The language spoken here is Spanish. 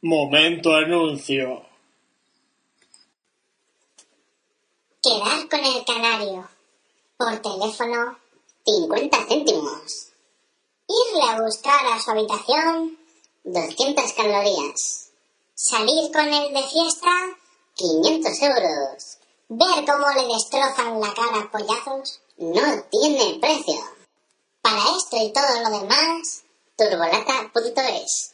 Momento anuncio. Quedar con el canario. Por teléfono, 50 céntimos. Irle a buscar a su habitación, 200 calorías. Salir con él de fiesta, 500 euros. Ver cómo le destrozan la cara a pollazos, no tiene precio. Para esto y todo lo demás, turbolata.es.